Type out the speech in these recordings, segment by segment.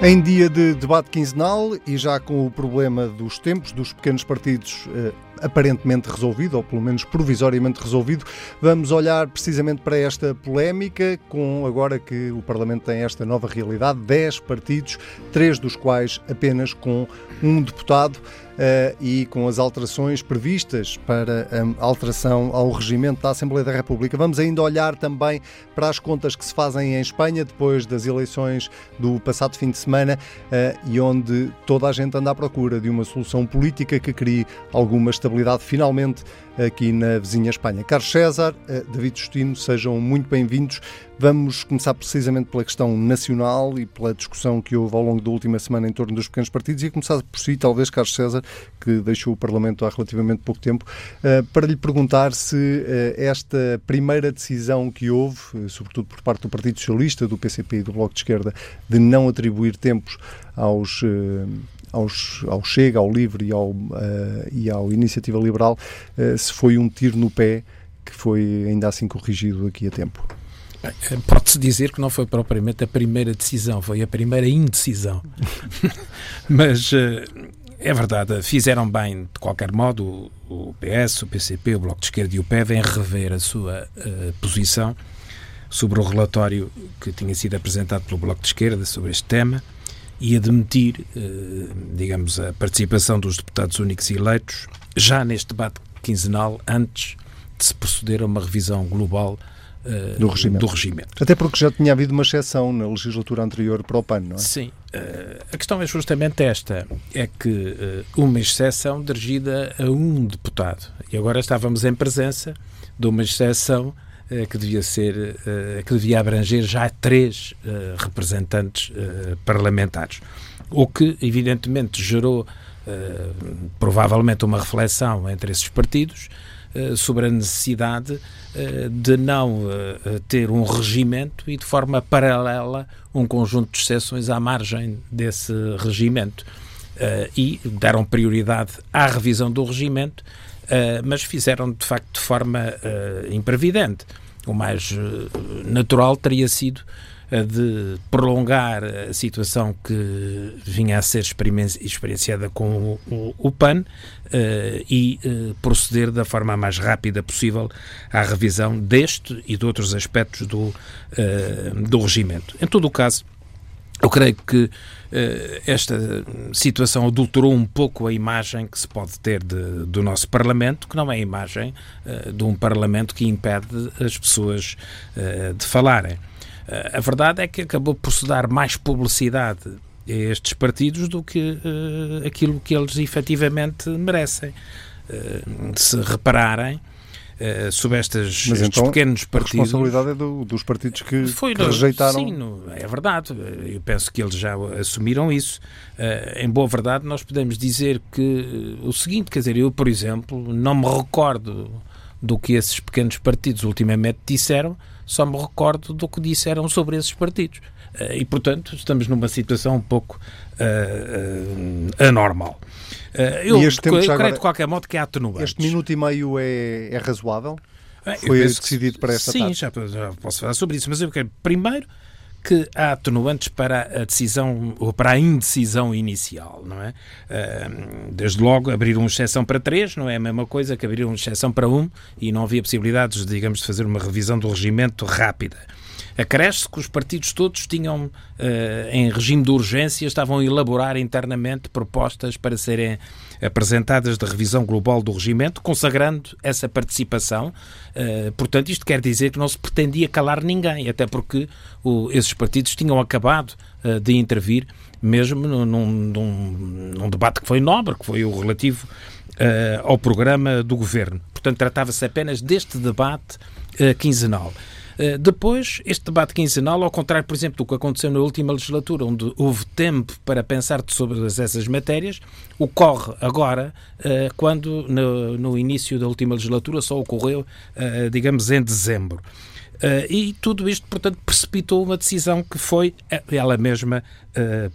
Em dia de debate quinzenal e já com o problema dos tempos dos pequenos partidos eh, aparentemente resolvido, ou pelo menos provisoriamente resolvido, vamos olhar precisamente para esta polémica, com agora que o Parlamento tem esta nova realidade, 10 partidos, três dos quais apenas com um deputado. Uh, e com as alterações previstas para a alteração ao regimento da Assembleia da República. Vamos ainda olhar também para as contas que se fazem em Espanha depois das eleições do passado fim de semana uh, e onde toda a gente anda à procura de uma solução política que crie alguma estabilidade finalmente aqui na vizinha Espanha. Carlos César, uh, David Justino, sejam muito bem-vindos. Vamos começar precisamente pela questão nacional e pela discussão que houve ao longo da última semana em torno dos pequenos partidos e começar por si, talvez, Carlos César, que deixou o Parlamento há relativamente pouco tempo, uh, para lhe perguntar se uh, esta primeira decisão que houve, sobretudo por parte do Partido Socialista, do PCP e do Bloco de Esquerda, de não atribuir tempos aos aos, ao Chega, ao Livre e ao, uh, e ao Iniciativa Liberal, uh, se foi um tiro no pé que foi ainda assim corrigido aqui a tempo. Pode-se dizer que não foi propriamente a primeira decisão, foi a primeira indecisão. Mas é verdade, fizeram bem, de qualquer modo, o PS, o PCP, o Bloco de Esquerda e o PEV em rever a sua uh, posição sobre o relatório que tinha sido apresentado pelo Bloco de Esquerda sobre este tema e admitir, uh, digamos, a participação dos deputados únicos eleitos já neste debate quinzenal, antes de se proceder a uma revisão global uh, do, regimento. do, regimento. Até porque já tinha havido uma exceção na legislatura anterior para o PAN, não é? Sim. Uh, a questão é justamente esta: é que uma exceção dirigida a um deputado. E agora estávamos em presença de uma exceção que devia ser, que devia abranger já três representantes parlamentares. O que, evidentemente, gerou provavelmente uma reflexão entre esses partidos eh, sobre a necessidade eh, de não eh, ter um regimento e de forma paralela um conjunto de exceções à margem desse regimento. e deram prioridade à revisão do regimento, mas fizeram de facto de forma imprevidente. O mais natural teria sido de prolongar a situação que vinha a ser experienciada com o, o PAN uh, e uh, proceder da forma mais rápida possível à revisão deste e de outros aspectos do, uh, do regimento. Em todo o caso, eu creio que esta situação adulterou um pouco a imagem que se pode ter de, do nosso Parlamento, que não é a imagem de um Parlamento que impede as pessoas de falarem. A verdade é que acabou por se dar mais publicidade a estes partidos do que uh, aquilo que eles efetivamente merecem. Uh, se repararem, Uh, sobre estas, Mas estes então, pequenos partidos. A responsabilidade é do, dos partidos que, Foi que rejeitaram. Sim, no, é verdade. Eu penso que eles já assumiram isso. Uh, em boa verdade, nós podemos dizer que uh, o seguinte: quer dizer, eu, por exemplo, não me recordo do que esses pequenos partidos ultimamente disseram, só me recordo do que disseram sobre esses partidos. Eh, e, portanto, estamos numa situação um pouco uh, uh, anormal. Uh, eu, eu creio, agora, de qualquer modo, que há atenuantes. Este minuto e meio é, é razoável? Foi decidido para esta sim, tarde? Sim, já, já posso falar sobre isso, mas eu quero primeiro que há atenuantes para a decisão ou para a indecisão inicial, não é? Desde logo, abrir uma exceção para três não é a mesma coisa que abrir uma exceção para um e não havia possibilidades, digamos, de fazer uma revisão do regimento rápida. Acresce que os partidos todos tinham, eh, em regime de urgência, estavam a elaborar internamente propostas para serem apresentadas de revisão global do regimento, consagrando essa participação. Uh, portanto, isto quer dizer que não se pretendia calar ninguém, até porque esses partidos tinham acabado uh, de intervir, mesmo num, num, num, debate que foi nobre, que foi o relativo uh, ao programa do governo. Portanto, tratava-se apenas deste debate quinzenal. Eh, depois, este debate quinzenal, ao contrário, por exemplo, do que aconteceu na última legislatura, onde houve tempo para pensar sobre essas matérias, ocorre agora, eh, quando no, início da última legislatura só ocorreu, eh, digamos, em dezembro. e tudo isto, portanto, precipitou uma decisão que foi ela mesma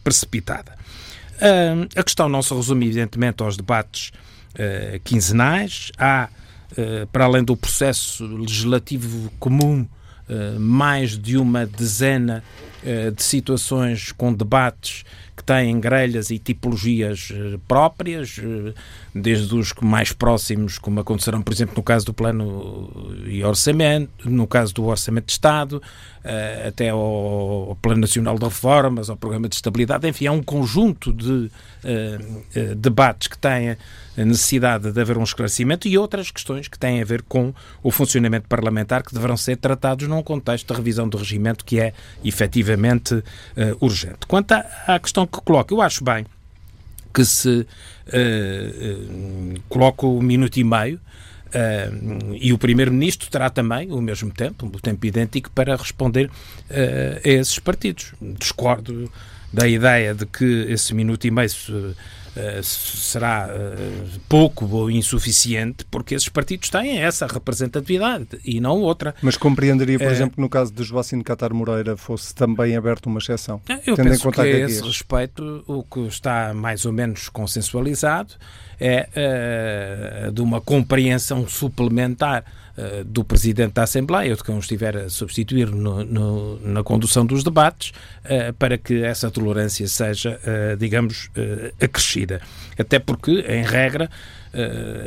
precipitada. a questão não se resume, evidentemente, aos debates quinzenais. Há, para além do processo legislativo comum mais de uma dezena de situações com debates que têm grelhas e tipologias uh, próprias, desde os mais próximos, como acontecerão, por exemplo, no caso do plano e orçamento, no caso do orçamento de Estado, até ao, Plano Nacional de Reformas, ao Programa de Estabilidade, enfim, há um conjunto de debates que têm a necessidade de haver um esclarecimento e outras questões que têm a ver com o funcionamento parlamentar que deverão ser tratados num contexto de revisão do regimento que é efetivamente urgente. Quanto à, à questão que coloca. Eu acho bem que se uh, uh, coloque um minuto e meio uh, e o Primeiro-Ministro terá também o mesmo tempo, o tempo idêntico, para responder a esses partidos. Discordo da ideia de que esse minuto e meio eh, será uh, pouco ou insuficiente, porque esses partidos têm essa representatividade e não outra. Mas compreenderia, por uh, exemplo, no caso de Joacim Catar Moreira, fosse também aberto uma exceção? Eu penso em conta que, a esse respeito, o que está mais ou menos consensualizado é de uma compreensão suplementar uh, do Presidente da Assembleia, de quem estiver a substituir no, no, na condução dos debates, uh, para que essa tolerância seja, uh, digamos, acrescida. Até porque, em regra,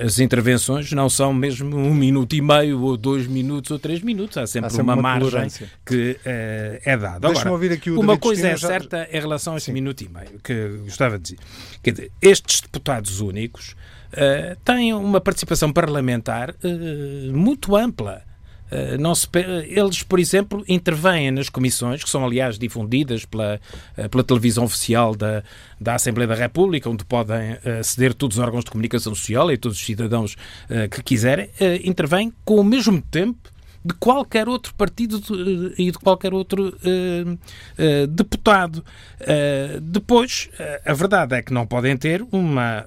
as intervenções não são mesmo um minuto e meio, ou dois minutos, ou três minutos. Há sempre, Há sempre uma, uma, margem tolerância. que é dada. Agora, uma coisa é certa já... em relação a este Sim. minuto e meio, que gostava de dizer. Quer dizer, estes deputados únicos uh, têm uma participação parlamentar uh, muito ampla. Uh, não se, eles, por exemplo, intervêm nas comissões, que são, aliás, difundidas pela, uh, pela televisão oficial da, da Assembleia da República, onde podem aceder todos os órgãos de comunicação social e todos os cidadãos que quiserem, intervêm com o mesmo tempo de qualquer outro partido e de qualquer outro deputado. Depois, a verdade é que não podem ter uma,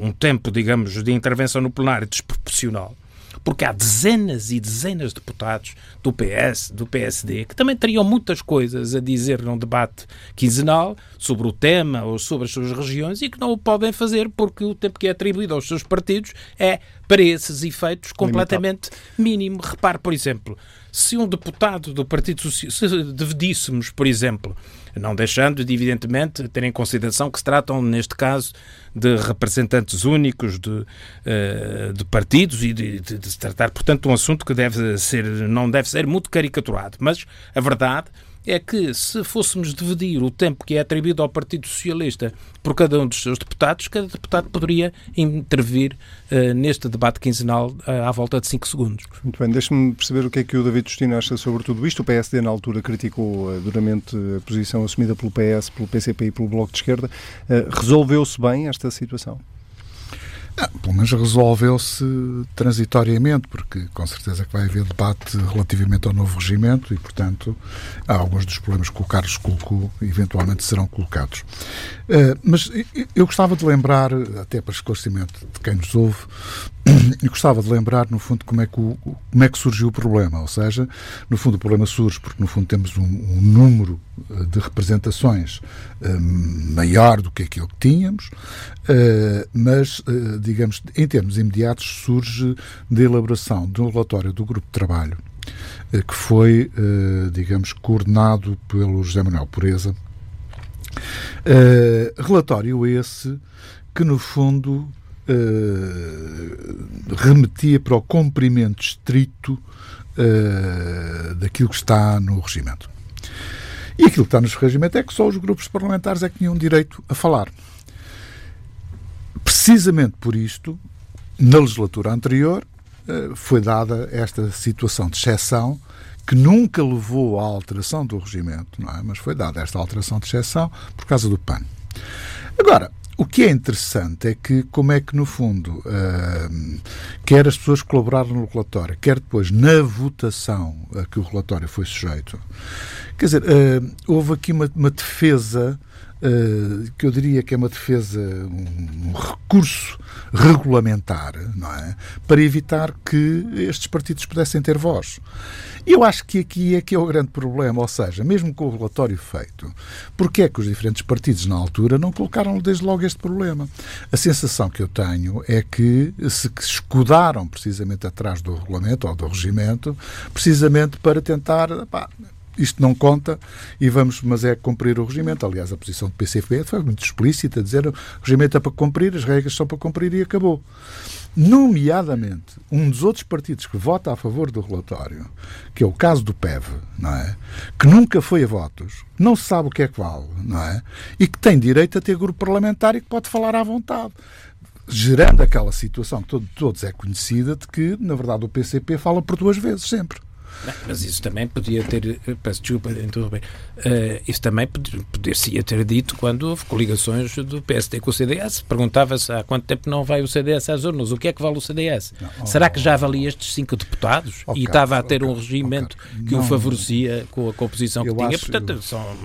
um tempo, digamos, de intervenção no plenário desproporcional porque há dezenas e dezenas de deputados do PS, do PSD, que também teriam muitas coisas a dizer num debate quinzenal sobre o tema ou sobre as suas regiões e que não o podem fazer porque o tempo que é atribuído aos seus partidos é, para esses efeitos, completamente Limitado. mínimo. Repare, por exemplo, se um deputado do Partido Socialista, se dividíssemos, por exemplo, não deixando de, evidentemente, ter em consideração que se tratam, neste caso, de representantes únicos de, uh, de partidos e de, de, de, se tratar, portanto, de um assunto que deve ser, não deve ser muito caricaturado. Mas a verdade é que se fôssemos dividir o tempo que é atribuído ao Partido Socialista por cada um dos seus deputados, cada deputado poderia intervir uh, neste debate quinzenal uh, à volta de 5 segundos. Muito bem, deixe-me perceber o que é que o David Justino acha sobre tudo isto. O PSD, na altura, criticou uh, duramente a posição assumida pelo PS, pelo PCP e pelo Bloco de Esquerda. Resolveu-se bem esta situação? Ah, pelo menos resolveu-se transitoriamente, porque com certeza que vai haver debate relativamente ao novo regimento e, portanto, alguns dos problemas que o Carlos colocou eventualmente serão colocados. Uh, mas eu gostava de lembrar, até para esclarecimento de quem nos ouve, eu gostava de lembrar, no fundo, como é, que o, como é que surgiu o problema. Ou seja, no fundo, o problema surge porque, no fundo, temos um, um número eh, de representações uh, maior do que aquilo que tínhamos, uh, mas, digamos, em termos imediatos, surge da elaboração de um relatório do grupo de trabalho que foi, digamos, coordenado pelo José Manuel Pureza. Relatório esse que, no fundo, remetia para o cumprimento estrito daquilo que está no regimento. E aquilo que está no regimento é que só os grupos parlamentares é que tinham direito a falar. Precisamente por isto, na legislatura anterior, foi dada esta situação de exceção que nunca levou à alteração do regimento, não é? mas foi dada esta alteração de exceção por causa do PAN. Agora, o que é interessante é que, como é que, no fundo, uh, quer as pessoas colaboraram no relatório, quer depois na votação a que o relatório foi sujeito, quer dizer, uh, houve aqui uma, uma defesa que eu diria que é uma defesa, um, um, recurso regulamentar, não é? Para evitar que estes partidos pudessem ter voz. Eu acho que aqui é que é o grande problema, ou seja, mesmo com o relatório feito, porque é que os diferentes partidos na altura não colocaram desde logo este problema? A sensação que eu tenho é que se escudaram precisamente atrás do regulamento ou do regimento, precisamente para tentar pá, isto não conta e vamos, mas é cumprir o regimento. Aliás, a posição do PCP foi muito explícita, dizer o regimento é para cumprir, as regras são para cumprir e acabou. Nomeadamente, um dos outros partidos que vota a favor do relatório, que é o caso do PEV, não é? Que nunca foi a votos, não sabe o que é que vale, não é? E que tem direito a ter grupo parlamentar e que pode falar à vontade gerando aquela situação que todos é conhecida de que, na verdade, o PCP fala por duas vezes sempre. Mas isso também podia ter, eh, peço desculpa, interromper, uh, isso também poder-se ter dito quando houve coligações do PSD com o CDS. Perguntava-se há quanto tempo não vai o CDS às urnas, o que é que vale o CDS? Não, oh, Será que já valia estes cinco deputados okay, e estava a ter okay, um regimento que não, o favorecia com a composição que tinha? Acho, Portanto, são,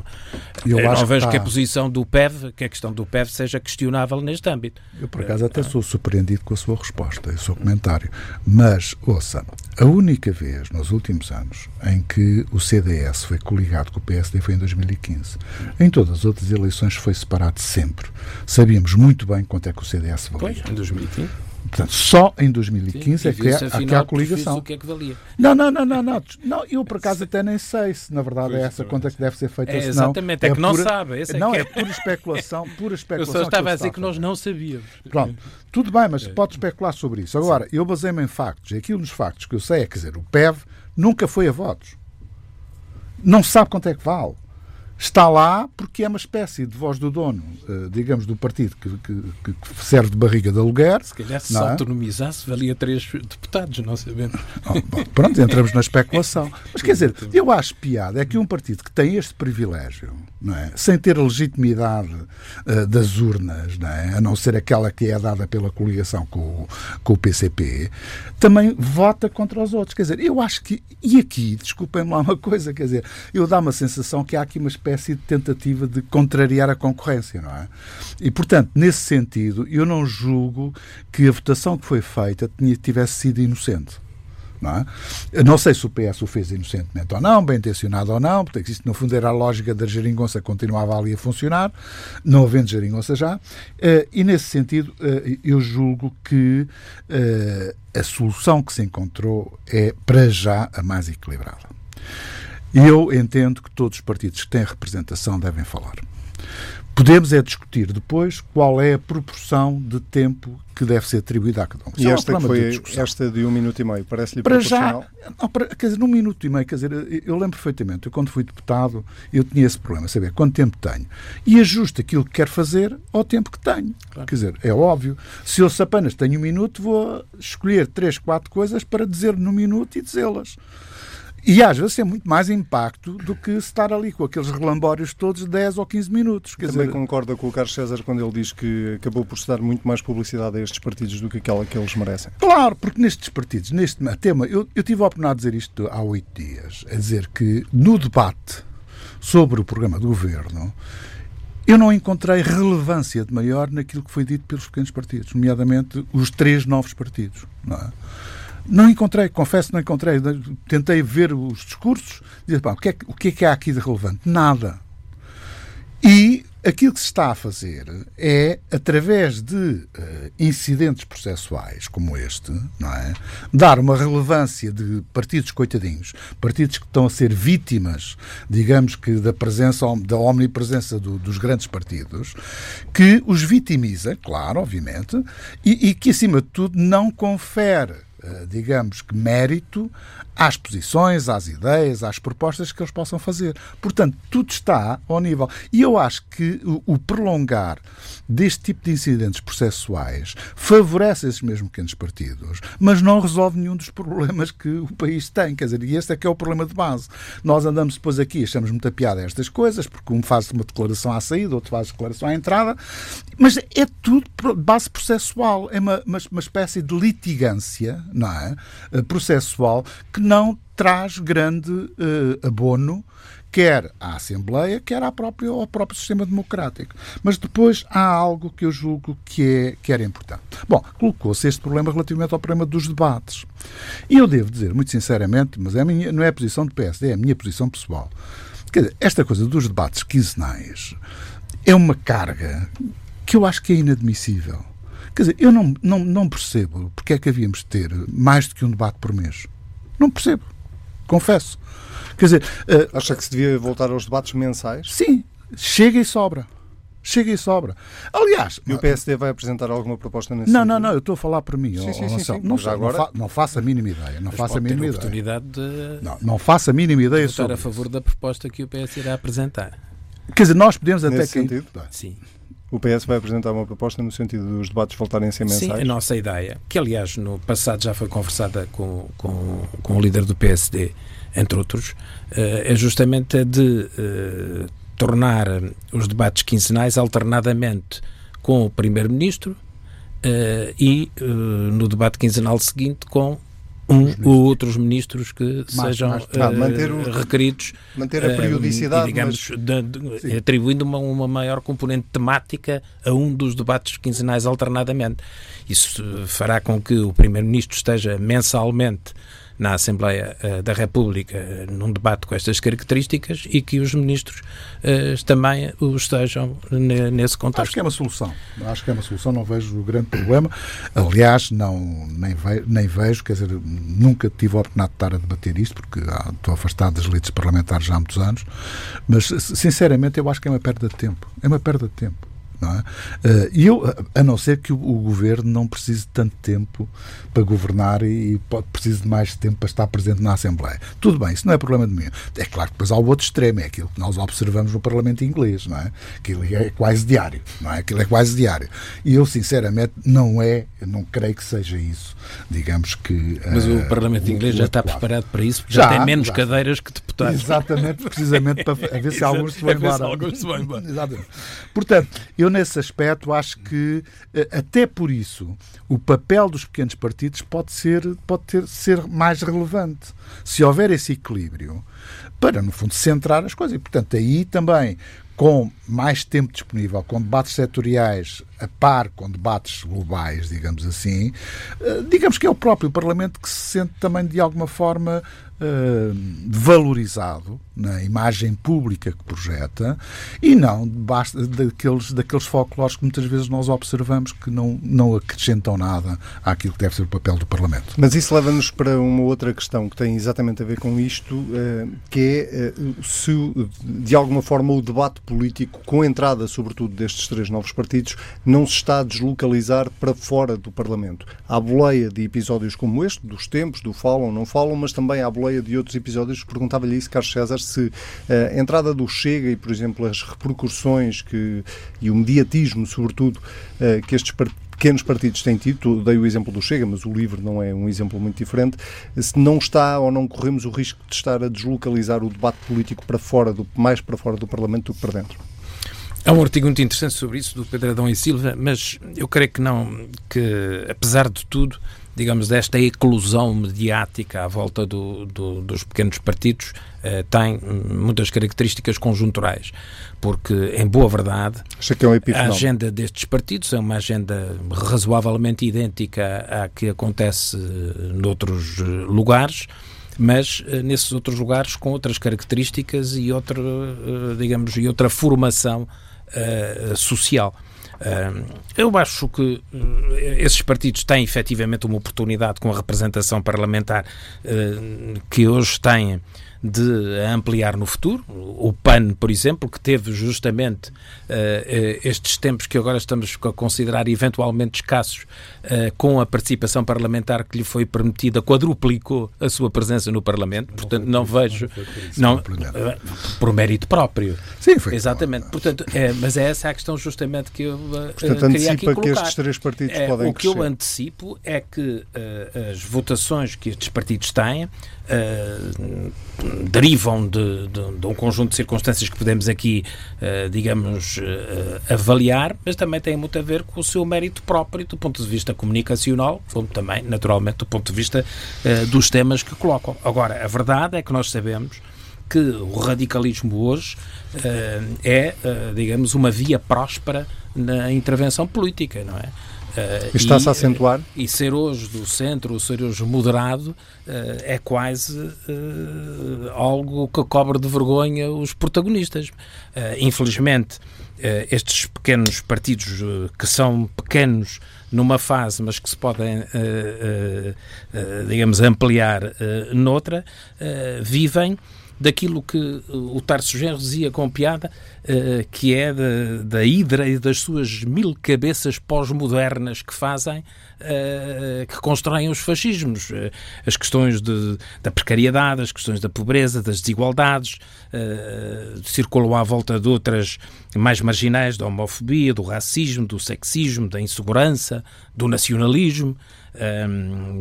eu, eu não vejo que, que, a posição do PEV, que a questão do PEV seja questionável neste âmbito. Eu, por acaso, até sou surpreendido com a sua resposta, o seu comentário. Mas, ouça, a única vez nos últimos anos em que o CDS foi coligado com o PSD foi em 2015. Em todas as outras eleições foi separado sempre. Sabíamos muito bem quanto é que o CDS valia. Pois, em 2015. Portanto, só em 2015 Sim, é que, é, que há a coligação. O que é que valia. Não, não, não, não, não, não. Eu por acaso até nem sei se na verdade é essa conta que deve ser feita. É, exatamente, é, é que não sabe. É não, é, é pura especulação, pura especulação. Eu só estava a dizer que nós não sabíamos. Pronto, tudo bem, mas pode especular sobre isso. Agora, eu baseio-me em factos. E aquilo nos factos que eu sei é, quer dizer, o PEV nunca foi a votos. Não sabe quanto é que vale está lá porque é uma espécie de voz do dono, uh, digamos, do partido que, que, que, serve de barriga de aluguer. Se calhar se, se é? autonomizasse, valia três deputados, não sabemos. Oh, bom, pronto, entramos na especulação. Mas quer dizer, eu acho piada é que um partido que tem este privilégio, não é? sem ter a legitimidade uh, das urnas, não é? a não ser aquela que é dada pela coligação com o, com o PCP, também vota contra os outros. Quer dizer, eu acho que. E aqui, desculpem-me lá uma coisa, quer dizer, eu dá uma sensação que há aqui uma espécie espécie de tentativa de contrariar a concorrência, não é? E, portanto, nesse sentido, eu não julgo que a votação que foi feita tivesse sido inocente. Não, é? não sei se o PS o fez inocentemente ou não, bem intencionado ou não, porque isto no fundo era a lógica da geringonça que continuava ali a funcionar, não havendo geringonça já, eh, e nesse sentido eh, eu julgo que eh, a solução que se encontrou é, para já, a mais equilibrada. E eu entendo que todos os partidos que têm representação devem falar. Podemos é discutir depois qual é a proporção de tempo que deve ser atribuída a cada um. E é esta, é foi, de esta de um minuto e meio, parece-lhe para já, não, para, quer dizer, num minuto e meio, quer dizer, eu lembro perfeitamente, eu quando fui deputado, eu tinha esse problema, saber quanto tempo tenho. E ajusto aquilo que quero fazer ao tempo que tenho. Claro. Quer dizer, é óbvio, se eu apenas tenho um minuto, vou escolher três, quatro coisas para dizer no minuto e dizê-las. E às vezes tem muito mais impacto do que estar ali com aqueles relambórios todos de 10 ou 15 minutos. Quer Também dizer... concorda com o Carlos César quando ele diz que acabou por se dar muito mais publicidade a estes partidos do que aquela que eles merecem? Claro, porque nestes partidos, neste tema, eu, eu tive a oportunidade de dizer isto há oito dias, a dizer que no debate sobre o programa do governo, eu não encontrei relevância de maior naquilo que foi dito pelos pequenos partidos, nomeadamente os três novos partidos. Não é? Não encontrei, confesso, não encontrei. Tentei ver os discursos dizer, pá, o, que é, o que é que há aqui de relevante? Nada. E aquilo que se está a fazer é, através de uh, incidentes processuais como este, não é? dar uma relevância de partidos coitadinhos, partidos que estão a ser vítimas, digamos que, da presença, da omnipresença do, dos grandes partidos, que os vitimiza, claro, obviamente, e, e que, acima de tudo, não confere digamos que, mérito às posições, às ideias, às propostas que eles possam fazer. Portanto, tudo está ao nível. E eu acho que o, prolongar deste tipo de incidentes processuais favorece esses mesmos pequenos partidos, mas não resolve nenhum dos problemas que o país tem. Quer dizer, e este é que é o problema de base. Nós andamos depois aqui, achamos muita piada a estas coisas, porque um faz uma declaração à saída, outro faz declaração à entrada, mas é tudo base processual. É uma, uma, uma espécie de litigância não é? Eh, processual que não traz grande uh, abono quer à Assembleia, quer à própria, ao próprio sistema democrático. Mas depois há algo que eu julgo que, é, que era importante. Bom, colocou-se este problema relativamente ao problema dos debates. E eu devo dizer, muito sinceramente, mas é minha, não é a posição do PSD, é a minha posição pessoal. Quer dizer, esta coisa dos debates quinzenais é uma carga que eu acho que é inadmissível. Quer dizer, eu não, não, não percebo porque é que havíamos de ter mais do que um debate por mês. Não percebo. confesso. Quer dizer. Uh, Acha que se devia voltar aos debates mensais? Sim, chega e sobra. Chega e sobra. Aliás. E o PSD vai apresentar alguma proposta nesse Não, sentido? não, não, eu estou a falar por mim. Sim, sim, sim, sim. Não, sei, agora... não, fa não faço a mínima ideia. Não Mas faço a mínima ideia. oportunidade de. Não, não faço a mínima ideia votar sobre a favor da proposta que o PS irá apresentar. Quer dizer, nós podemos até Nesse sentido? Sim. O PS vai apresentar uma proposta no sentido dos debates voltarem a ser mensais? Sim, a nossa ideia, que aliás no passado já foi conversada com, com, com o líder do PSD, entre outros, é justamente a de tornar os debates quinzenais alternadamente com o Primeiro-Ministro e no debate quinzenal seguinte com um ou outros ministros que mais, sejam mais, manter o, requeridos. Manter a periodicidade. Uh, e, digamos, mas... de, atribuindo uma, uma maior componente temática a um dos debates quinzenais alternadamente. Isso fará com que o Primeiro-Ministro esteja mensalmente na Assembleia uh, da República uh, num debate com estas características e que os ministros uh, também o estejam nesse contexto. Acho que é uma solução. Acho que é uma solução, não vejo o grande problema. Aliás, não, nem, ve, nem vejo, quer dizer, nunca tive a oportunidade de estar a debater isto, porque ah, estou afastado das elites parlamentares já há muitos anos, mas sinceramente eu acho que é uma perda de tempo. É uma perda de tempo. É? E eu, a não ser que o, o, governo não precise de tanto tempo para governar e, e pode, precise de mais tempo para estar presente na Assembleia. Tudo bem, isso não é problema de mim. É claro que depois há o outro extremo, é aquilo que nós observamos no Parlamento inglês, não é? Aquilo é quase diário, não é? Aquilo é quase diário. E eu, sinceramente, não é, não creio que seja isso. Digamos que. Mas uh, o Parlamento o, inglês o já está preparado para isso, já, já tem menos já. cadeiras que deputados. Exatamente, precisamente para ver se alguns se vão embora. Alguns se vão embora. Exatamente. Portanto, eu nesse aspecto acho que, eh, até por isso, o papel dos pequenos partidos pode ser, pode ter, ser mais relevante. Se houver esse equilíbrio, para, no fundo, centrar as coisas. E, portanto, aí também, com mais tempo disponível, com debates setoriais a par com debates globais, digamos assim, eh, digamos que é o próprio Parlamento que se sente também de alguma forma uh, valorizado na imagem pública que projeta e não basta daqueles, daqueles folclores que muitas vezes nós observamos que não, não acrescentam nada àquilo que deve ser o papel do Parlamento. Mas isso leva-nos para uma outra questão que tem exatamente a ver com isto, uh, que é uh, se de alguma forma o debate político, com a entrada sobretudo destes três novos partidos, não se está a deslocalizar para fora do Parlamento. Há boleia de episódios como este, dos tempos, do falam, não falam, mas também há boleia de outros episódios. Perguntava-lhe isso, Carlos César, se eh, a entrada do Chega e, por exemplo, as repercussões que, e o mediatismo, sobretudo, eh, que estes partidos pequenos partidos têm tido, dei o exemplo do Chega, mas o LIVRE não é um exemplo muito diferente, se não está ou não corremos o risco de estar a deslocalizar o debate político para fora, do, mais para fora do Parlamento do que para dentro. Há um artigo muito interessante sobre isso do Pedro Adão e Silva, mas eu creio que não, que apesar de tudo, digamos, desta eclosão mediática à volta do, do, dos pequenos partidos, eh, tem muitas características conjunturais, porque, em boa verdade, é a agenda destes partidos é uma agenda razoavelmente idêntica à que acontece eh, noutros eh, lugares, mas uh, nesses outros lugares com outras características e outra, digamos, e outra formação uh, social. Eu acho que esses partidos têm efetivamente uma oportunidade com a representação parlamentar que hoje têm de ampliar no futuro. O PAN, por exemplo, que teve justamente uh, estes tempos que agora estamos a considerar eventualmente escassos, uh, com a participação parlamentar que lhe foi permitida, quadruplicou a sua presença no Parlamento. Não Portanto, não vejo. Não, não por mérito próprio. Sim, foi. Exatamente. Portanto, é, mas é essa a questão justamente que eu uh, Portanto, queria aqui colocar. que estes três partidos é, podem O que crescer. eu antecipo é que as votações que estes partidos têm uh, derivam de, de, de, um conjunto de circunstâncias que podemos aqui, uh, digamos, uh, avaliar, mas também tem muito a ver com o seu mérito próprio do ponto de vista comunicacional, como também, naturalmente, do ponto de vista dos temas que colocam. Agora, a verdade é que nós sabemos que o radicalismo hoje é, digamos, uma via próspera na intervenção política, não é? Uh, Está-se a acentuar? E, e, ser hoje do centro, ser hoje moderado, uh, é quase uh, algo que cobre de vergonha os protagonistas. infelizmente, estes pequenos partidos que são pequenos numa fase, mas que se podem, digamos, ampliar noutra, vivem daquilo que o Tarso Genro dizia com piada, uh, que é da, da hidra e das suas mil cabeças pós-modernas que fazem, uh, que constroem os fascismos. Uh, as questões de, da precariedade, as questões da pobreza, das desigualdades, circulam à volta de outras mais marginais, da homofobia, do racismo, do sexismo, da insegurança, do nacionalismo,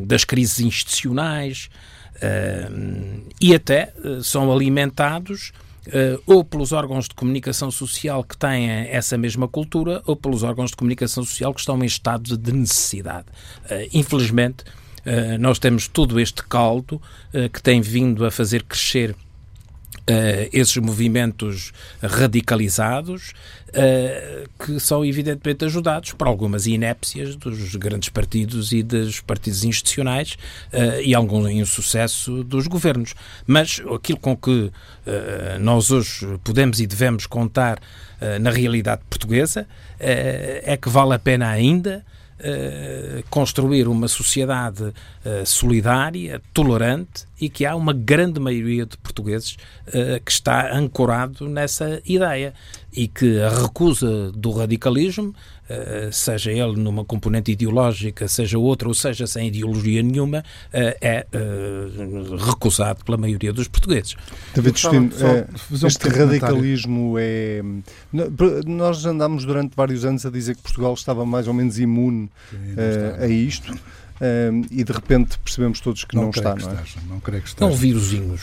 das crises institucionais, e até uh, são alimentados uh, ou pelos órgãos de comunicação social que têm essa mesma cultura ou pelos órgãos de comunicação social que estão em estado de necessidade. infelizmente, nós temos todo este caldo que tem vindo a fazer crescer Uh, esses movimentos radicalizados, uh, que são evidentemente ajudados por algumas inépcias dos grandes partidos e dos partidos institucionais uh, e algum insucesso dos governos. Mas aquilo com que nós hoje podemos e devemos contar na realidade portuguesa é que vale a pena ainda uh, construir uma sociedade uh, solidária, tolerante e que há uma grande maioria de portugueses uh, que está ancorado nessa ideia e que a recusa do radicalismo, seja ele numa componente ideológica, seja outra, ou seja sem ideologia nenhuma, é recusado pela maioria dos portugueses. David Justino, é, este radicalismo é... Nós andámos durante vários anos a dizer que Portugal estava mais ou menos imune uh, a isto. Uh, e de repente percebemos todos que não, não está, que não é? Esteja, não creio que esteja. São vírusinhos.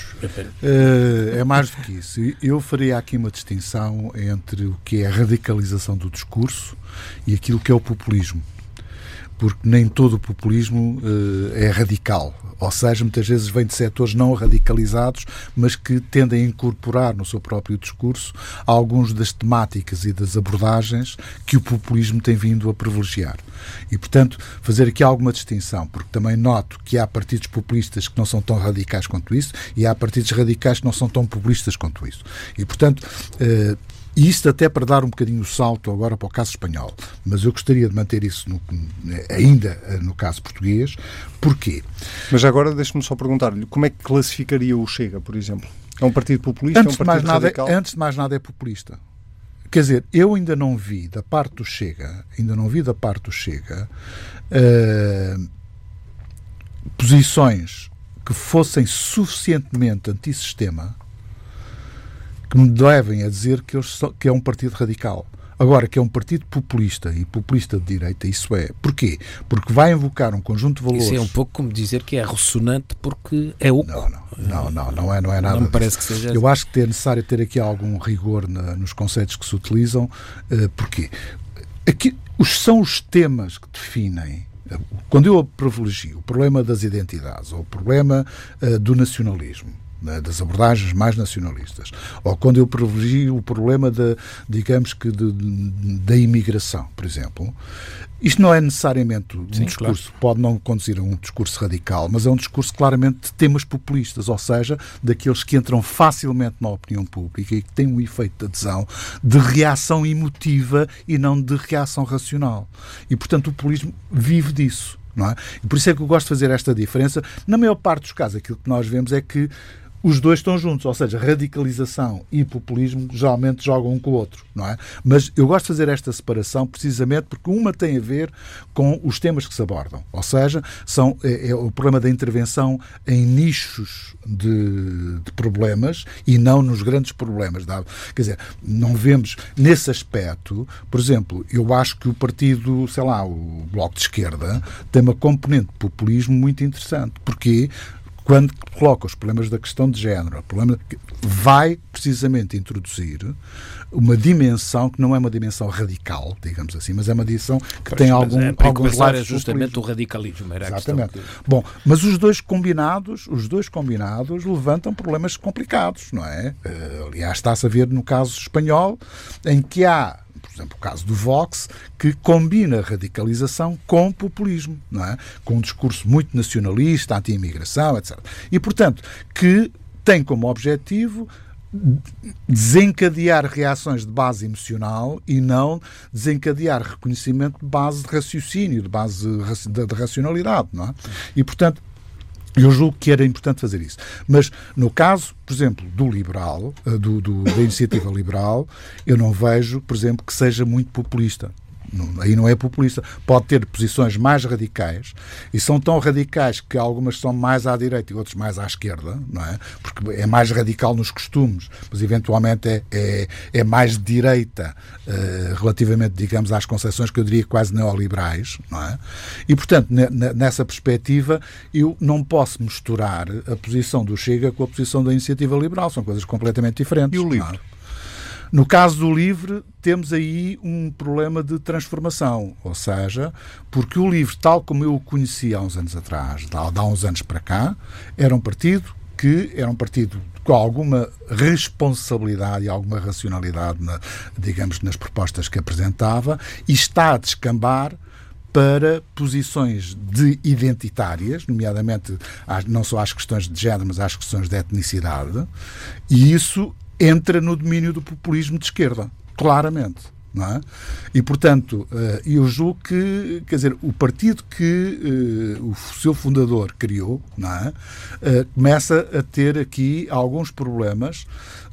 Uh, é mais do que isso. Eu faria aqui uma distinção entre o que é a radicalização do discurso e aquilo que é o populismo. Porque nem todo o populismo uh, é radical ou seja, muitas vezes vem de setores não radicalizados, mas que tendem a incorporar no seu próprio discurso algumas das temáticas e das abordagens que o populismo tem vindo a privilegiar. E, portanto, fazer aqui alguma distinção, porque também noto que há partidos populistas que não são tão radicais quanto isso e há partidos radicais que não são tão populistas quanto isso. E, portanto, eh, e isto até para dar um bocadinho o salto agora para o caso espanhol. Mas eu gostaria de manter isso no, ainda eh, no caso português. Porquê? Mas agora deixe-me só perguntar-lhe, como é que classificaria o Chega, por exemplo? É um partido populista? Antes, é um partido de mais radical? nada, antes de mais nada é populista. Quer dizer, eu ainda não vi da parte do Chega, ainda não vi da parte do Chega, uh, posições que fossem suficientemente antissistema que me devem a dizer que, eles que é um partido radical. Agora, que é um partido populista e populista de direita, isso é. Porquê? Porque vai invocar um conjunto de valores. Isso é um pouco como dizer que é ressonante porque é oco. Não, não, não, não, não é, não é nada. Não me parece disso. que seja. Eu acho que é necessário ter aqui algum rigor na, nos conceitos que se utilizam. Uh, porquê? Aqui, os, são os temas que definem quando eu privilegio o problema das identidades ou o problema uh, do nacionalismo das abordagens mais nacionalistas, ou quando eu privilegio o problema da, digamos que, de, da imigração, por exemplo, isto não é necessariamente um Sim, discurso, claro. pode não conduzir a um discurso radical, mas é um discurso claramente de temas populistas, ou seja, daqueles que entram facilmente na opinião pública e que têm um efeito de adesão de reação emotiva e não de reação racional. E, portanto, o populismo vive disso. Não é? E por isso é que eu gosto de fazer esta diferença. Na maior parte dos casos, aquilo que nós vemos é que os dois estão juntos, ou seja, radicalização e populismo geralmente jogam um com o outro, não é? Mas eu gosto de fazer esta separação precisamente porque uma tem a ver com os temas que se abordam, ou seja, são, é, é o problema da intervenção em nichos de, de, problemas e não nos grandes problemas. Quer dizer, não vemos nesse aspecto, por exemplo, eu acho que o partido, sei lá, o Bloco de Esquerda, tem uma componente de populismo muito interessante. Porquê? Quando coloca os problemas da questão de género, problema vai precisamente introduzir uma dimensão que não é uma dimensão radical, digamos assim, mas é uma dimensão que pois, tem algum, é, alguns lados. É justamente o radicalismo, era Exatamente. Que... Bom, mas os dois combinados, os dois combinados levantam problemas complicados, não é? Uh, aliás, está-se a ver no caso espanhol, em que há exemplo, o caso do Vox, que combina radicalização com populismo, não é? Com um discurso muito nacionalista, anti-imigração, etc. E, portanto, que tem como objetivo desencadear reações de base emocional e não desencadear reconhecimento de base de raciocínio, de base de racionalidade, não é? E, portanto, eu julgo que era importante fazer isso. Mas no caso, por exemplo, do liberal, eh, do, do, da iniciativa liberal, eu não vejo, por exemplo, que seja muito populista. Não, aí não é populista. Pode ter posições mais radicais e são tão radicais que algumas são mais à direita e outras mais à esquerda, não é? Porque é mais radical nos costumes, mas eventualmente é, é, é mais de direita uh, relativamente, digamos, às concepções que eu diria quase neoliberais, não é? E, portanto, nessa perspectiva, eu não posso misturar a posição do Chega com a posição da iniciativa liberal. São coisas completamente diferentes. E o livro? No caso do LIVRE, temos aí um problema de transformação, ou seja, porque o LIVRE, tal como eu o conhecia há uns anos atrás, há uns anos para cá, era um partido que era um partido com alguma responsabilidade e alguma racionalidade, na, digamos, nas propostas que apresentava, e está a descambar para posições de identitárias, nomeadamente não só às questões de género, mas às questões de etnicidade, e isso entra no domínio do populismo de esquerda, claramente. É? E, portanto, eh, eu julgo que, quer dizer, o partido que uh, o seu fundador criou, é? Uh, começa a ter aqui alguns problemas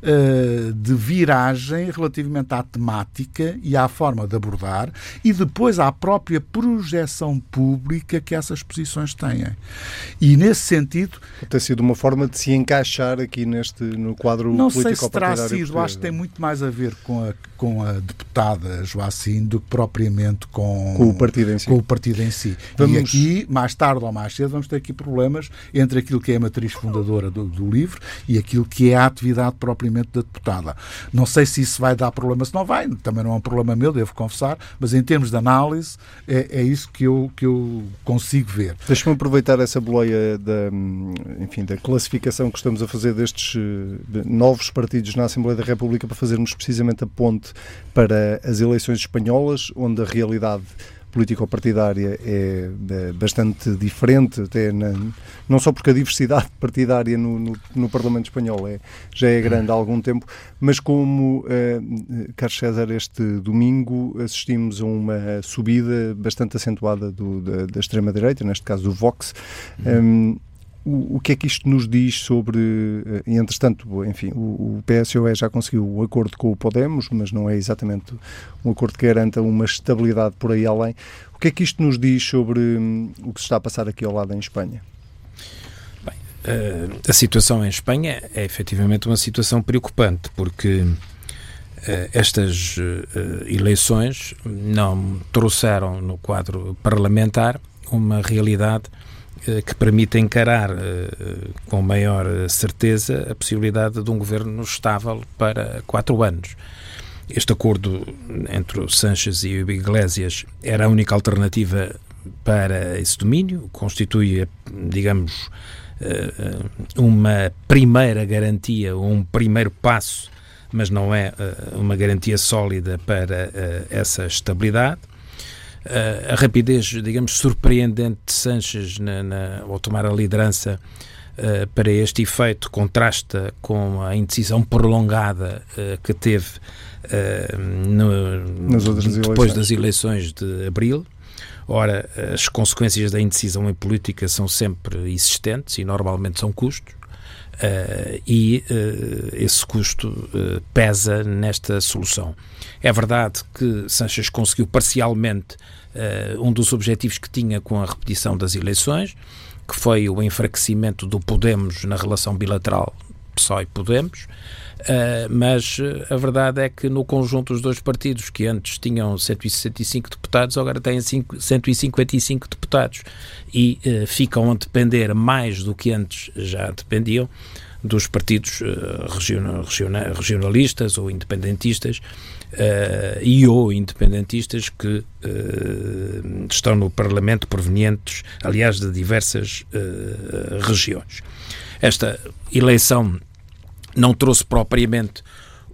uh, de viragem relativamente à temática e à forma de abordar e depois à própria projeção pública que essas posições têm. E nesse sentido. Tem sido uma forma de se encaixar aqui neste, no quadro não político Não sei se terá sido, acho que tem muito mais a ver com a, com a deputada Joacim do que propriamente com, com o partido em si. Com o partido em si. Vamos... E aqui, mais tarde ou mais cedo, vamos ter aqui problemas entre aquilo que é a matriz fundadora do, do livro e aquilo que é a atividade propriamente da deputada. Não sei se isso vai dar problema, se não vai, também não é um problema meu, devo confessar, mas em termos de análise é, é isso que eu, que eu consigo ver. Deixa-me aproveitar essa boleia da, enfim, da classificação que estamos a fazer destes de novos partidos na Assembleia da República para fazermos precisamente a ponte para as eleições espanholas, onde a realidade político-partidária é, é bastante diferente, até na, não só porque a diversidade partidária no, no, no, Parlamento Espanhol é, já é grande há algum tempo, mas como, eh, Carlos César, este domingo assistimos a uma subida bastante acentuada do, da, da extrema-direita, neste caso do Vox. Uhum. Um, o, que é que isto nos diz sobre, eh, e entretanto, enfim, o, PSOE já conseguiu o um acordo com o Podemos, mas não é exatamente um acordo que garanta uma estabilidade por aí além. O que é que isto nos diz sobre hum, o que se está a passar aqui ao lado em Espanha? Bem, uh, a situação em Espanha é efetivamente uma situação preocupante, porque uh, estas eleições não trouxeram no quadro parlamentar uma realidade eh, que permita encarar eh, com maior certeza a possibilidade de um governo estável para quatro anos. Este acordo entre o Sanches e o Iglesias era a única alternativa para esse domínio, constitui, digamos, eh, uma primeira garantia, um primeiro passo, mas não é uma garantia sólida para essa estabilidade a rapidez, digamos, surpreendente de Sanches na, na, ao tomar a liderança uh, para este efeito contrasta com a indecisão prolongada uh, que teve no, depois das eleições de abril. Ora, as consequências da indecisão em política são sempre existentes e normalmente são custos. Uh, e uh, esse custo uh, pesa nesta solução. É verdade que Sanches conseguiu parcialmente um dos objetivos que tinha com a repetição das eleições, que foi o enfraquecimento do Podemos na relação bilateral PSOE e Podemos, Uh, mas a verdade é que no conjunto dos dois partidos, que antes tinham 165 deputados, agora têm 5, 155 deputados e uh, ficam a depender mais do que antes já dependiam dos partidos uh, regional, regional, regionalistas ou independentistas e ou independentistas que estão no Parlamento provenientes, aliás, de diversas regiões. Esta eleição não trouxe propriamente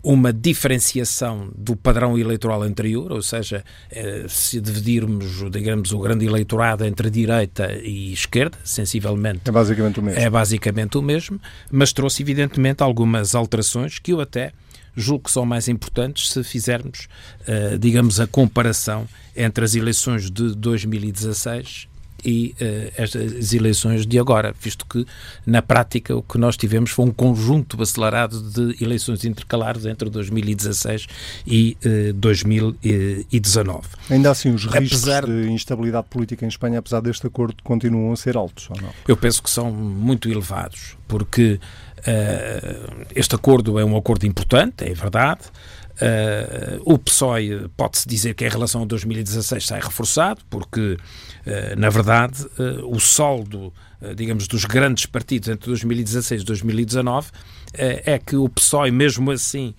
uma diferenciação do padrão eleitoral anterior, ou seja, eh, se dividirmos, digamos, o grande eleitorado entre direita e esquerda, sensivelmente. É basicamente o mesmo. É basicamente o mesmo, mas trouxe, evidentemente, algumas alterações que eu até julgo que são mais importantes se fizermos, uh, digamos, a comparação entre as eleições de 2016 e uh, estas eleições de agora, visto que na prática o que nós tivemos foi um conjunto acelerado de eleições intercalares entre 2016 e uh, 2019. Ainda assim, os riscos apesar... de instabilidade política em Espanha, apesar deste acordo, continuam a ser altos, ou não? Eu penso que são muito elevados, porque uh, este acordo é um acordo importante, é verdade, Uh, o PSOE pode-se dizer que em relação a 2016 sai reforçado, porque, na verdade, uh, o saldo, digamos, dos grandes partidos entre 2016 e 2019 é que o PSOE, mesmo assim,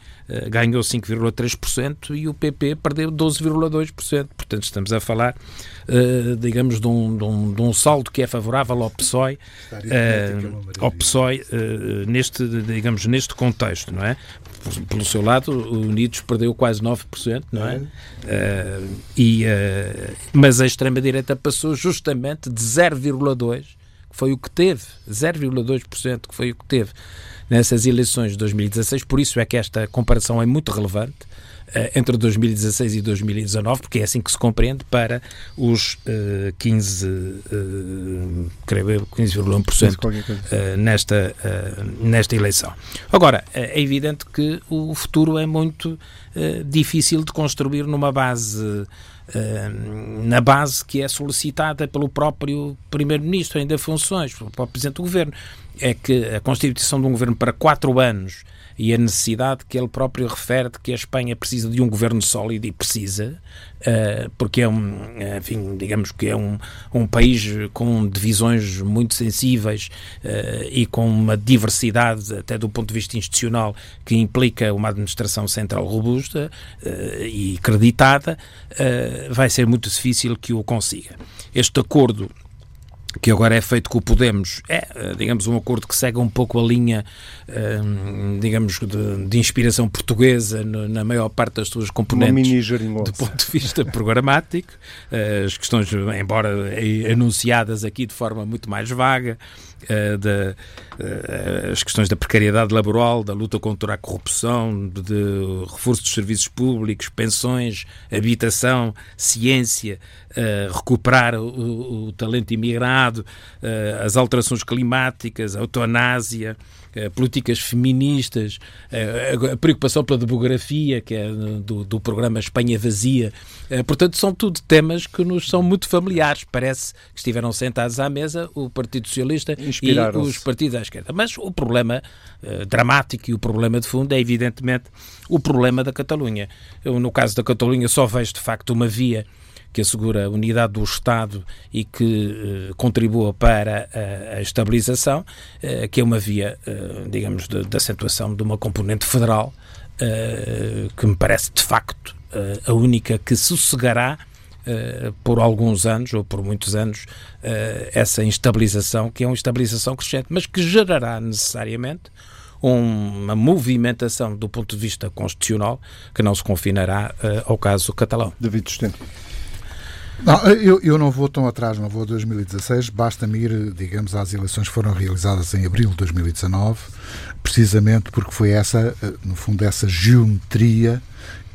ganhou 5,3% e o PP perdeu 12,2%. Portanto, estamos a falar, digamos, de um, de, um, de um, saldo que é favorável ao PSOE, ao PSOE neste, digamos, neste contexto, não é? pelo seu lado, o Unidos perdeu quase 9%, não é? é. E, mas a extrema-direita passou justamente de 0,2%, que foi o que teve, 0,2% que foi o que teve nessas eleições de 2016, por isso é que esta comparação é muito relevante, eh, entre 2016 e 2019, porque é assim que se compreende, para os uh, 15, uh, creio 15,1% uh, nesta, uh, nesta eleição. Agora, é evidente que o futuro é muito difícil de construir numa base na base que é solicitada pelo próprio Primeiro-Ministro, ainda funções, pelo próprio Presidente do Governo, é que a constituição de um governo para quatro anos e a necessidade que ele próprio refere de que a Espanha precisa de um governo sólido e precisa, uh, porque é um, enfim, digamos que é um, um país com divisões muito sensíveis uh, e com uma diversidade até do ponto de vista institucional que implica uma administração central robusta uh, e acreditada, vai ser muito difícil que o consiga. Este acordo que agora é feito com o Podemos, é, eh, digamos, um acordo que segue um pouco a linha, um, digamos, de, de, inspiração portuguesa na maior parte das suas componentes, do ponto de vista programático, eh, as questões, embora anunciadas aqui de forma muito mais vaga, de, uh, as questões da precariedade laboral, da luta contra a corrupção, de, de reforço dos serviços públicos, pensões, habitação, ciência, uh, recuperar o, o, talento imigrado, as alterações climáticas, a eutanásia, eh, políticas feministas, eh, a preocupação pela demografia, que é do, do programa Espanha Vazia. Eh, portanto, são tudo temas que nos são muito familiares. Parece que estiveram sentados à mesa o Partido Socialista e os partidos à esquerda. Mas o problema dramático e o problema de fundo é, evidentemente, o problema da Catalunha. Eu, no caso da Catalunha, só vejo, de facto, uma via que assegura a unidade do Estado e que uh, contribua para a, a estabilização, uh, que é uma via, uh, digamos, de, acentuação de uma componente federal, que me parece de facto a única que sossegará por alguns anos ou por muitos anos essa instabilização, que é uma instabilização crescente, mas que gerará necessariamente uma movimentação do ponto de vista constitucional que não se confinará ao caso catalão. David Sustento. Não, eu, eu não vou tão atrás, não vou a 2016, basta-me ir, digamos, às eleições que foram realizadas em abril de 2019, precisamente porque foi essa, eh, no fundo, essa geometria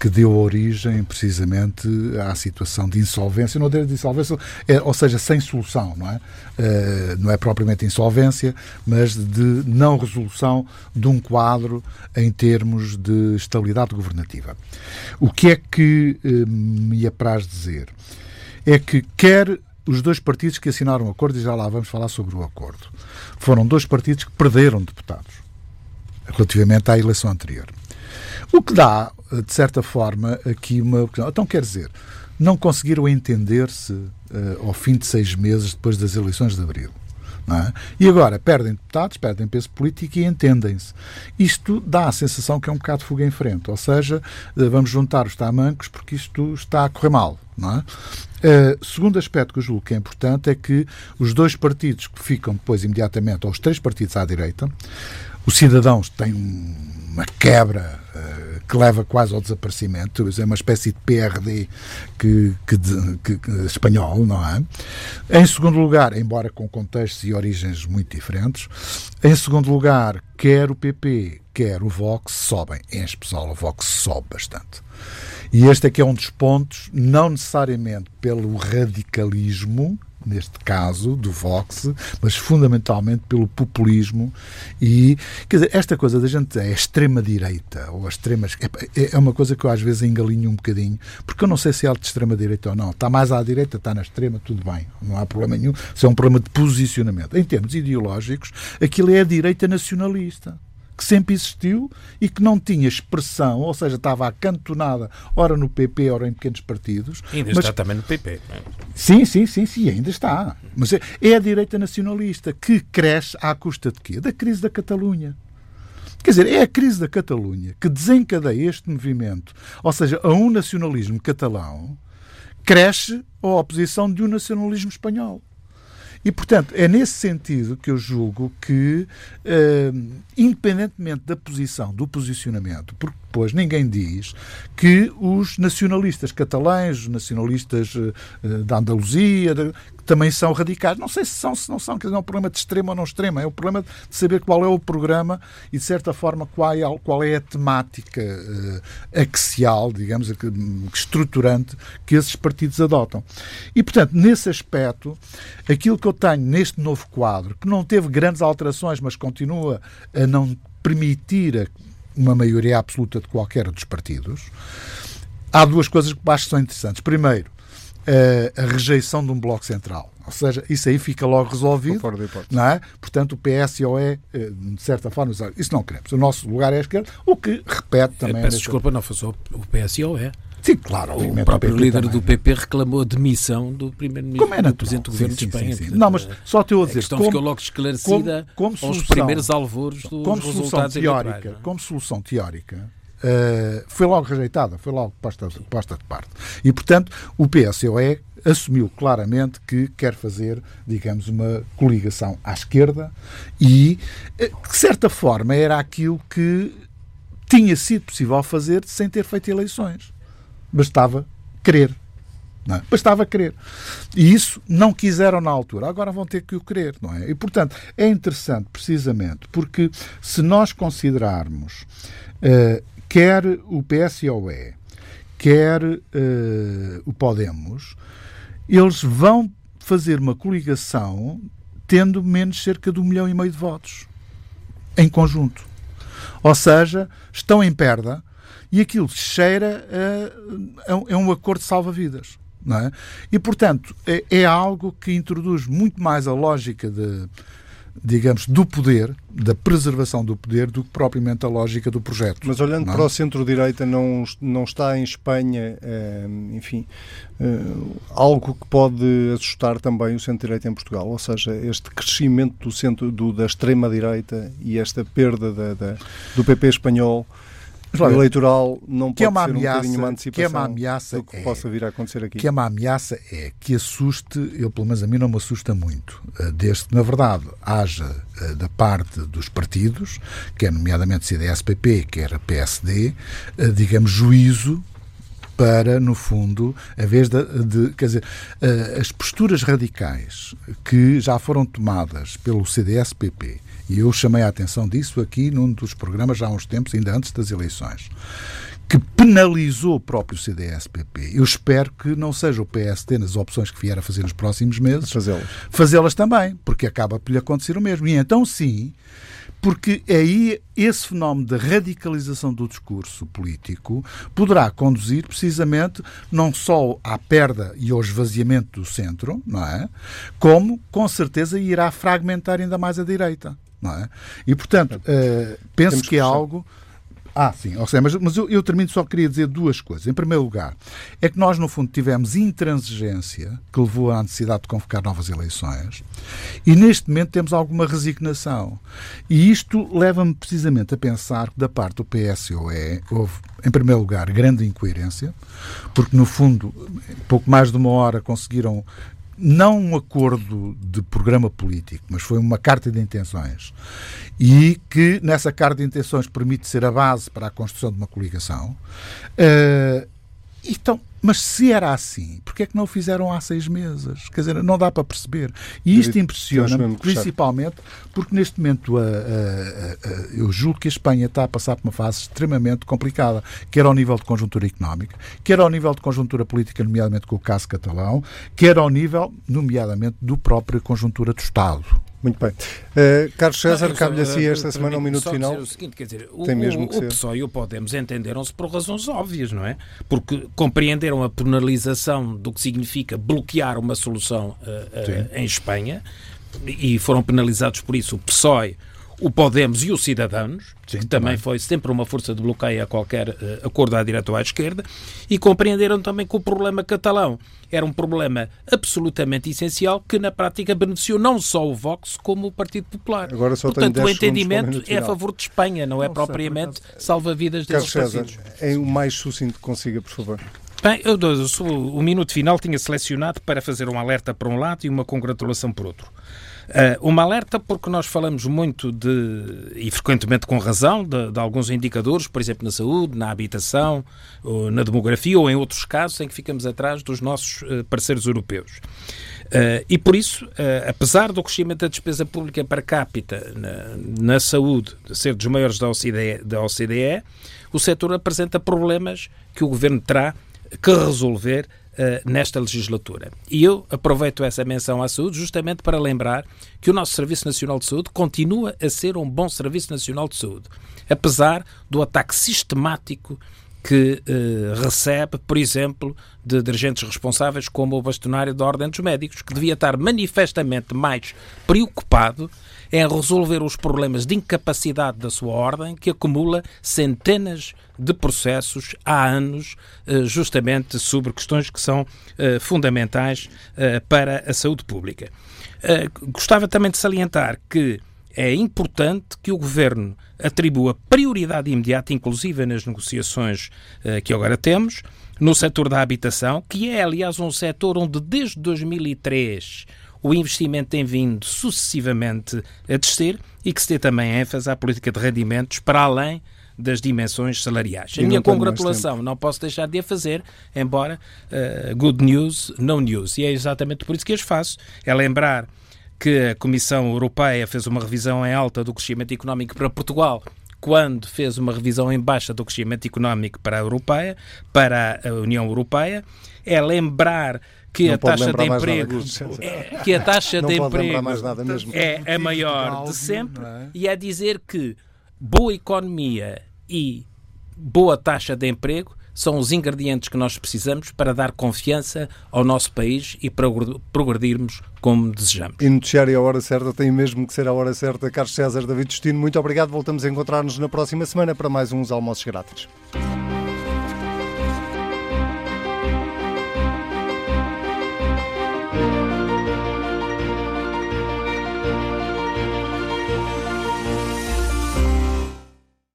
que deu origem precisamente à situação de insolvência, não de insolvência, é, ou seja, sem solução, não é? Uh, não é propriamente insolvência, mas de não resolução de um quadro em termos de estabilidade governativa. O que é que uh, me apraz dizer? É que quer os dois partidos que assinaram o acordo, e já lá vamos falar sobre o acordo, foram dois partidos que perderam deputados relativamente à eleição anterior. O que dá, de certa forma, aqui uma. Então, quer dizer, não conseguiram entender-se uh, ao fim de seis meses depois das eleições de abril. É? E agora perdem deputados, perdem peso político e entendem-se. Isto dá a sensação que é um bocado fuga em frente, ou seja, uh, vamos juntar os tamancos porque isto está a correr mal. Não é? Uh, segundo aspecto que eu julgo que é importante é que os dois partidos que ficam depois imediatamente, ou os três partidos à direita, os cidadãos têm uma quebra uh, que leva quase ao desaparecimento, é uma espécie de PRD que, que, que, que, espanhol, não é? Em segundo lugar, embora com contextos e origens muito diferentes, em segundo lugar, quer o PP, quer o Vox sobem, em especial o Vox sobe bastante. E este é que é um dos pontos, não necessariamente pelo radicalismo, neste caso, do Vox, mas fundamentalmente pelo populismo e, quer dizer, esta coisa da gente é extrema-direita ou a extrema... É, é uma coisa que eu às vezes engalinho um bocadinho, porque eu não sei se é de extrema-direita ou não. Está mais à direita, está na extrema, tudo bem, não há problema nenhum. Isso é um problema de posicionamento. Em termos ideológicos, aquilo é a direita nacionalista que sempre existiu e que não tinha expressão, ou seja, estava acantonada, ora no PP, ora em pequenos partidos. E ainda mas... está também no PP. É? Sim, sim, sim, sim, ainda está. Mas é, é a direita nacionalista que cresce à custa de quê? Da crise da Catalunha. Quer dizer, é a crise da Catalunha que desencadeia este movimento, ou seja, a um nacionalismo catalão, cresce a oposição de um nacionalismo espanhol. E, portanto, é nesse sentido que eu julgo que, uh, independentemente da posição, do posicionamento, porque depois ninguém diz que os nacionalistas catalães, nacionalistas uh, da Andaluzia, também são radicais. Não sei se são, se não são, que é um problema de extremo ou não extremo, é o problema de saber qual é o programa e, de certa forma, qual é, qual é a temática uh, axial, digamos, estruturante que esses partidos adotam. E, portanto, nesse aspecto, aquilo que eu tenho neste novo quadro, que não teve grandes alterações, mas continua a não permitir uma maioria absoluta de qualquer dos partidos, há duas coisas que acho que são interessantes. Primeiro, a, a rejeição de um bloco central. Ou seja, isso aí fica logo resolvido. Não é? Portanto, o PSOE, eh, de certa forma, isso não queremos. O nosso lugar é a esquerda, o que repete também. Peço desculpa, não foi só o PSOE. Sim, claro. O próprio o líder também. do PP reclamou a demissão do primeiro-ministro é do presidente do governo sim, de Espanha. Sim, sim, não, mas só te a dizer. A questão como, ficou logo esclarecida como, como aos primeiros alvoros dos como resultados teórica, é? Como solução teórica, Uh, foi logo rejeitada, foi logo posta, posta de parte. E, portanto, o PSOE assumiu claramente que quer fazer, digamos, uma coligação à esquerda e, eh, de certa forma, era aquilo que tinha sido possível fazer sem ter feito eleições. Bastava querer. É? Bastava querer. E isso não quiseram na altura. Agora vão ter que o querer, não é? E, portanto, é interessante precisamente porque se nós considerarmos uh, quer o PSOE, quer uh, o Podemos, eles vão fazer uma coligação tendo menos cerca de um milhão e meio de votos em conjunto. Ou seja, estão em perda e aquilo cheira a, a, um acordo de salva-vidas. É? E, portanto, é, é, algo que introduz muito mais a lógica de, digamos, do poder, da preservação do poder, do que propriamente a lógica do projeto. Mas olhando é? para o centro-direita, não, não está em Espanha, é, enfim, é, algo que pode assustar também o centro-direita em Portugal, ou seja, este crescimento do centro do, da extrema-direita e esta perda da, da, do PP espanhol o eleitoral não que pode é uma ser ameaça, um bocadinho uma antecipação que é uma ameaça do que é, possa vir a acontecer aqui? Que é uma ameaça é que assuste, eu pelo menos a mim não me assusta muito, eh, desde que na verdade haja eh, da parte dos partidos, quer nomeadamente CDS-PP, quer PSD, eh, digamos, juízo para, no fundo, a vez de, de, quer dizer, as posturas radicais que já foram tomadas pelo CDS-PP e eu chamei a atenção disso aqui num dos programas já há uns tempos, ainda antes das eleições que penalizou o próprio CDS-PP. Eu espero que não seja o PSD, nas opções que vier a fazer nos próximos meses, fazê-las fazê também, porque acaba por lhe acontecer o mesmo. E então, sim, porque aí esse fenómeno de radicalização do discurso político poderá conduzir precisamente não só à perda e ao esvaziamento do centro, não é? Como, com certeza, irá fragmentar ainda mais a direita não é? E, portanto, uh, penso que é algo... Ah, sim, ou seja, mas, mas eu, eu, termino só queria dizer duas coisas. Em primeiro lugar, é que nós, no fundo, tivemos intransigência que levou à necessidade de convocar novas eleições e, neste momento, temos alguma resignação. E isto leva-me precisamente a pensar que, da parte do PSOE, houve, em primeiro lugar, grande incoerência, porque, no fundo, pouco mais de uma hora conseguiram não um acordo de programa político, mas foi uma carta de intenções. E que nessa carta de intenções permite ser a base para a construção de uma coligação. Uh, então, mas se era assim, porquê é que não o fizeram há seis meses? Quer dizer, não dá para perceber. E isto impressiona-me, principalmente porque neste momento a, a, a, eu julgo que a Espanha está a passar por uma fase extremamente complicada, quer ao nível de conjuntura económica, quer ao nível de conjuntura política, nomeadamente com o caso catalão, quer ao nível, nomeadamente, do próprio conjuntura do Estado. Muito bem. Uh, Carlos César, cabe-lhe assim esta semana um minuto final. O seguinte, quer dizer, Tem o, mesmo que o, o PSOE e o Podemos entenderam-se por razões óbvias, não é? Porque compreenderam a penalização do que significa bloquear uma solução uh, uh, em Espanha e foram penalizados por isso o PSOE, o Podemos e os Cidadãos, Sim, que também, também, foi sempre uma força de bloqueio a qualquer uh, acordo à direita ou à esquerda, e compreenderam também que o problema catalão era um problema absolutamente essencial que na prática beneficiou não só o Vox como o Partido Popular. Agora só Portanto, o entendimento é a favor de Espanha, não, é não é propriamente salva-vidas desses Carlos César, é o mais sucinto que consiga, por favor. Bem, eu, o minuto final tinha selecionado para fazer um alerta para um lado e uma congratulação por outro. Uh, uma alerta porque nós falamos muito de, e frequentemente com razão, de, de, alguns indicadores, por exemplo, na saúde, na habitação, na demografia, ou em outros casos em que ficamos atrás dos nossos uh, parceiros europeus. Uh, e por isso, apesar do crescimento da despesa pública per capita na, na saúde ser dos maiores da OCDE, da OCDE, o setor apresenta problemas que o governo terá que resolver uh, nesta legislatura. E eu aproveito essa menção à saúde justamente para lembrar que o nosso Serviço Nacional de Saúde continua a ser um bom Serviço Nacional de Saúde, apesar do ataque sistemático que uh, recebe, por exemplo, de dirigentes responsáveis como o bastonário da Ordem dos Médicos, que devia estar manifestamente mais preocupado em resolver os problemas de incapacidade da sua ordem, que acumula centenas de processos há anos, uh, justamente sobre questões que são uh, fundamentais para a saúde pública. Gostava também de salientar que é importante que o governo atribua prioridade imediata, inclusive nas negociações que agora temos, no setor da habitação, que é, aliás, um setor onde desde 2003 o investimento tem vindo sucessivamente a descer e que se dê também ênfase à política de rendimentos para além das dimensões salariais. a minha congratulação não posso deixar de a fazer, embora uh, good news, no news. E é exatamente por isso que as faço. É lembrar que a Comissão Europeia fez uma revisão em alta do crescimento económico para Portugal quando fez uma revisão em baixa do crescimento económico para a Europeia, para a União Europeia, é lembrar que não a taxa de emprego nada, é, que a taxa não de emprego é a maior de sempre é? e é dizer que boa economia e boa taxa de emprego são os ingredientes que nós precisamos para dar confiança ao nosso país e para progredirmos como desejamos. E noticiar a hora certa tem mesmo que ser a hora certa. Carlos César David Destino, muito obrigado. Voltamos a encontrar-nos na próxima semana para mais uns almoços grátis.